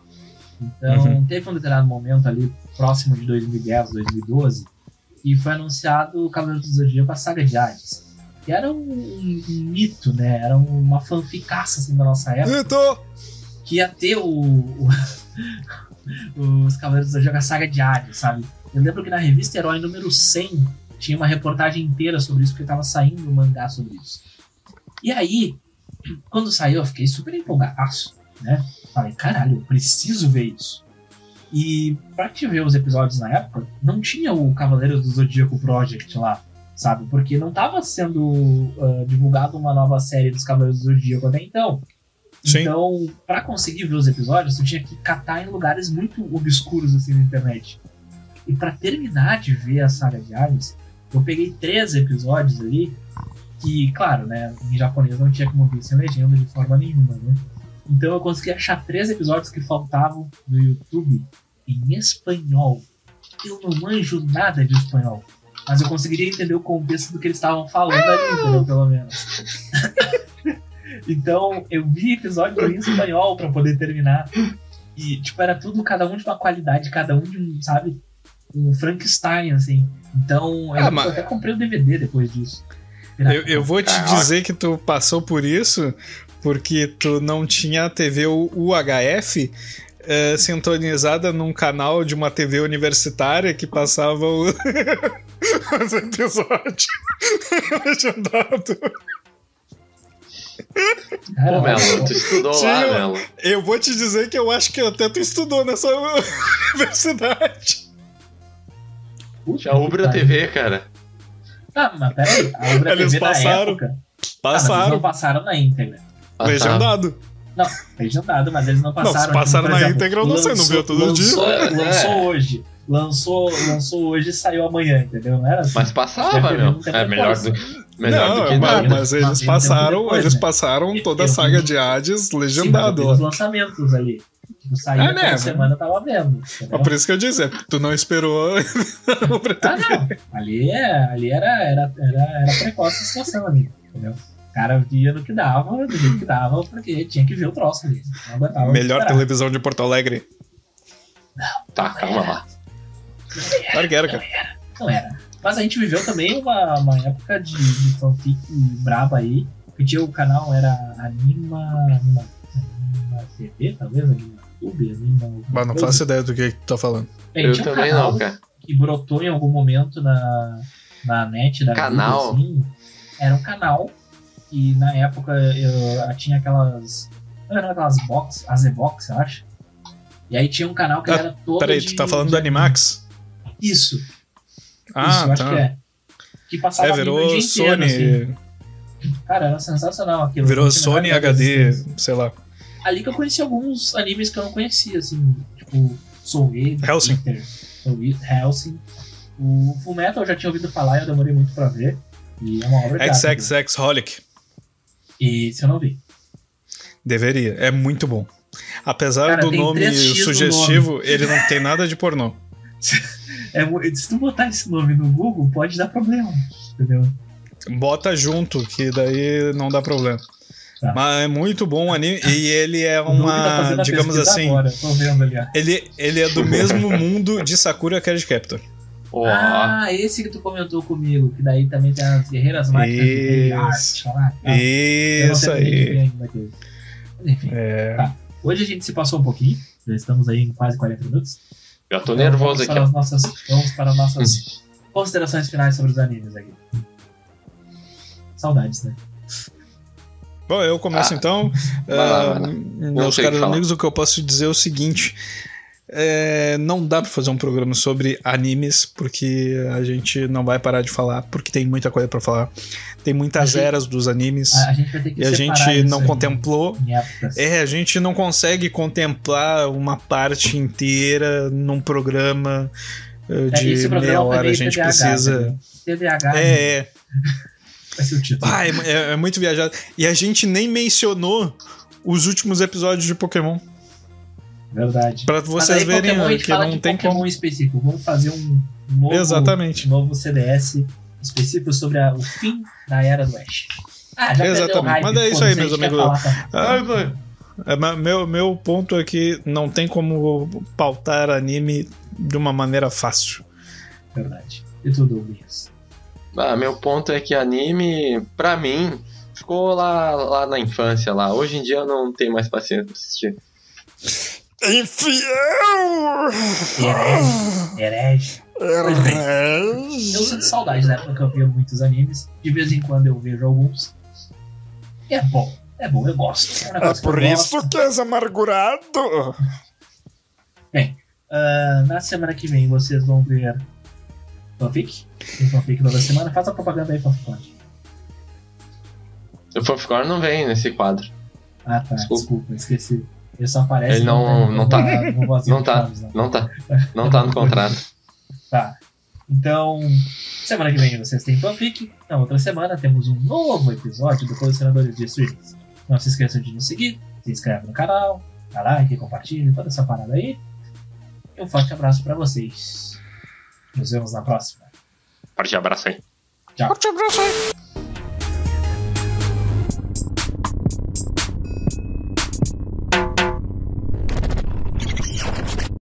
Speaker 1: Então, uhum. teve um determinado momento ali, próximo de 2010, 2012, e foi anunciado o Cavaleiro do Zodíaco, a saga de Hades. Que era um, um, mito, né? Era uma fanficaça assim, da nossa época.
Speaker 3: Mito!
Speaker 1: Que ia ter o, o [LAUGHS] os Cavaleiros do Zodíaco, a saga de Hades, sabe? Eu lembro que na revista Herói número 100 tinha uma reportagem inteira sobre isso, porque tava saindo um mangá sobre isso. E aí, [CLEARS THROAT] quando saiu, eu fiquei super empolgadaço, né? Falei, caralho, eu preciso ver isso. E pra te ver os episódios na época, não tinha o Cavaleiros do Zodíaco Project lá, sabe? Porque não tava sendo uh, divulgado uma nova série dos Cavaleiros do Zodíaco até então. Sim. Então, para conseguir ver os episódios, tu tinha que catar em lugares muito obscuros assim na internet. E para terminar de ver a saga de Aliens, eu peguei três episódios ali que, claro, né, em japonês não tinha como ver sem legenda de forma nenhuma, né? Então eu consegui achar três episódios que faltavam no YouTube em espanhol. Eu não manjo nada de espanhol. Mas eu conseguiria entender o contexto do que eles estavam falando ali, entendeu? Pelo menos. [LAUGHS] então eu vi episódios em espanhol pra poder terminar. E, tipo, era tudo, cada um de uma qualidade, cada um de um, sabe? Um Frankenstein, assim. Então, eu,
Speaker 3: Ah, mas-
Speaker 1: eu até comprei o DVD depois disso.
Speaker 3: Eu, eu vou te
Speaker 2: Caraca.
Speaker 3: dizer que tu passou por isso porque tu não tinha a TV UHF eh, sintonizada num canal de uma TV universitária que passava o- [LAUGHS] os episódios [LAUGHS] legendado.
Speaker 1: Cara,
Speaker 2: Pô, Melo, tu estudou lá,
Speaker 3: Tinha-
Speaker 2: Melo.
Speaker 3: Eu vou te dizer que eu acho que até tu estudou nessa [LAUGHS] universidade.
Speaker 1: puta
Speaker 2: Tinha Ubra. TV, cara.
Speaker 1: Ah, mas peraí, a Ubra
Speaker 3: Eles
Speaker 1: TV na
Speaker 3: passaram.
Speaker 1: época. Ah, mas eles
Speaker 3: Passaram,
Speaker 1: não passaram na íntegra.
Speaker 2: Ah, tá.
Speaker 3: legendado.
Speaker 1: Não, legendado, mas eles não passaram.
Speaker 3: se passaram
Speaker 1: por
Speaker 3: na
Speaker 1: exemplo,
Speaker 3: íntegra, eu não sei, não viu todo
Speaker 1: lançou,
Speaker 2: dia?
Speaker 1: Lançou
Speaker 2: É.
Speaker 1: hoje. Lançou, lançou hoje e saiu amanhã, entendeu? Não era assim.
Speaker 2: Mas passava, meu. É melhor do, melhor
Speaker 3: não,
Speaker 2: do que
Speaker 3: mas,
Speaker 2: nada.
Speaker 3: mas eles passaram,
Speaker 1: depois,
Speaker 3: eles
Speaker 1: né?
Speaker 3: passaram toda a saga de Hades
Speaker 1: Sim,
Speaker 3: legendado. lá.
Speaker 1: os lançamentos ali. Tipo, saiu
Speaker 3: É, né?
Speaker 1: semana tava vendo. entendeu?
Speaker 3: Mas por isso que eu disse, é, tu não esperou.
Speaker 1: Ah, não. Ali, é, ali era, era, era, era precoce a situação ali, entendeu? O cara via no que dava, do jeito que dava, porque tinha que ver o troço ali. Não
Speaker 3: Melhor televisão de Porto Alegre.
Speaker 2: Tá, calma lá.
Speaker 3: Claro que era, cara.
Speaker 1: Não era. Mas a gente viveu também uma, uma época de, de fanfic braba aí. Que tinha o canal, era Anima. Anima, Anima TV, talvez? Anima YouTube, Anima.
Speaker 3: Mas não faço ideia do que que tu tá falando.
Speaker 1: Bem,
Speaker 2: Eu
Speaker 1: tinha um
Speaker 2: também
Speaker 1: canal
Speaker 2: não, cara.
Speaker 1: Que brotou em algum momento na, na net da
Speaker 2: Canal?
Speaker 1: vida, assim. Era um canal. E na época eu, tinha aquelas. Não eram aquelas box, as E-Box, eu acho. E aí tinha um canal que
Speaker 3: Ah,
Speaker 1: era todo.
Speaker 3: Peraí,
Speaker 1: de,
Speaker 3: tu tá falando
Speaker 1: de
Speaker 3: do Animax?
Speaker 1: Isso.
Speaker 3: Ah,
Speaker 1: isso, eu acho
Speaker 3: tá.
Speaker 1: que é. Que passava
Speaker 3: É,
Speaker 1: anime o
Speaker 3: virou
Speaker 1: dia inteiro,
Speaker 3: Sony.
Speaker 1: assim. Cara, era sensacional aquilo.
Speaker 3: Virou Sony HD,
Speaker 1: existência.
Speaker 3: sei lá.
Speaker 1: Ali que eu conheci alguns animes que eu não conhecia, assim, tipo Soul
Speaker 3: Hellsing.
Speaker 1: Inter, Soul Age, Hellsing. O Full Metal eu já tinha ouvido falar e eu demorei muito pra ver. E é uma obra.
Speaker 3: XXX Holic.
Speaker 1: E se eu não vi.
Speaker 3: Deveria, é muito bom. Apesar
Speaker 1: Cara,
Speaker 3: do nome
Speaker 1: 3x no
Speaker 3: sugestivo, ele não tem nada de pornô. [LAUGHS]
Speaker 1: É, se tu botar esse nome no Google, pode dar problema. Entendeu?
Speaker 3: Bota junto, que daí não dá problema.
Speaker 1: Tá.
Speaker 3: Mas é muito bom o anime e ele é
Speaker 1: tá
Speaker 3: uma,
Speaker 1: a
Speaker 3: digamos assim,
Speaker 1: Agora, tô vendo ali, ó.
Speaker 3: ele, ele é do mesmo mundo de Sakura Card Captor.
Speaker 2: Ó,
Speaker 1: Ah, esse que tu comentou comigo, que daí também tem as guerreiras mágicas de
Speaker 3: Isso.
Speaker 1: arte lá. tá? Eu não
Speaker 3: Isso aí.
Speaker 1: ainda aquele. Mas, Enfim,
Speaker 3: É,
Speaker 1: Tá. hoje a gente se passou um pouquinho, já estamos aí em quase 40 minutos.
Speaker 2: Já tô
Speaker 1: Então,
Speaker 2: nervoso
Speaker 1: vamos
Speaker 2: aqui.
Speaker 1: As nossas, vamos para as nossas considerações finais sobre os animes aqui. Saudades, né?
Speaker 3: Bom, eu começo
Speaker 2: Ah,
Speaker 3: então.
Speaker 2: lá, lá.
Speaker 3: meus caros amigos, o que eu posso dizer é o seguinte: é, não dá pra fazer um programa sobre animes, porque a gente não vai parar de falar, porque tem muita coisa pra falar. Tem muitas
Speaker 1: gente-
Speaker 3: eras dos animes
Speaker 1: A, a gente
Speaker 3: e a gente não
Speaker 1: aí
Speaker 3: contemplou. É, a gente não consegue contemplar uma parte inteira num programa
Speaker 1: É, esse
Speaker 3: de
Speaker 1: programa
Speaker 3: meia hora. A gente
Speaker 1: TDAH,
Speaker 3: precisa.
Speaker 1: né? TDAH né?
Speaker 3: É, é. [LAUGHS]
Speaker 1: vai ser o título.
Speaker 3: Ah, é, é- é muito viajado. E a gente nem mencionou os últimos episódios de Pokémon.
Speaker 1: Verdade.
Speaker 3: Pra
Speaker 1: Mas
Speaker 3: vocês
Speaker 1: aí,
Speaker 3: verem
Speaker 1: gente
Speaker 3: que não
Speaker 1: de
Speaker 3: tem
Speaker 1: Pokémon
Speaker 3: como.
Speaker 1: específico. Vamos fazer um novo,
Speaker 3: Exatamente.
Speaker 1: um novo CDS específico sobre a- o fim da era do Ash. Ah,
Speaker 3: Exatamente.
Speaker 1: hype,
Speaker 3: Mas é isso aí, meus amigos.
Speaker 2: vai.
Speaker 3: É, meu, meu ponto é que não tem como pautar anime de uma maneira fácil.
Speaker 1: Verdade. E tudo, Luiz?
Speaker 2: Ah, meu ponto é que anime, pra mim, ficou lá, lá na infância lá. Hoje em dia eu não tenho mais paciência pra assistir.
Speaker 3: Infiel!
Speaker 1: Herege. Herege. Bem. Eu sinto saudade da época que eu via muitos animes. De vez em quando eu vejo alguns. E é bom. É bom, eu gosto. É, um
Speaker 3: É
Speaker 1: que
Speaker 3: por
Speaker 1: eu
Speaker 3: isso
Speaker 1: gosto.
Speaker 3: que és amargurado.
Speaker 1: Ah, na semana que vem vocês vão ver fanfic. Tem fanfic toda semana. Faça a propaganda aí, fanfic.
Speaker 2: O Fanficore não vem nesse quadro.
Speaker 1: Ah, tá.
Speaker 2: Desculpa.
Speaker 1: Desculpa, esqueci. Ele só aparece.
Speaker 2: Ele não- não tá- Não tá,
Speaker 1: Chaves, né?
Speaker 2: não tá. Não tá no contrato. [LAUGHS]
Speaker 1: Tá. Então, semana que vem vocês têm fanfic. Na outra semana temos um novo episódio do Colecionadores de Streams. Não se esqueçam de nos seguir, se inscreve no canal, dá like, compartilha, toda essa parada aí. E um forte abraço pra vocês. Nos vemos na próxima.
Speaker 2: Forte abraço aí.
Speaker 1: Tchau.
Speaker 3: Forte abraço aí.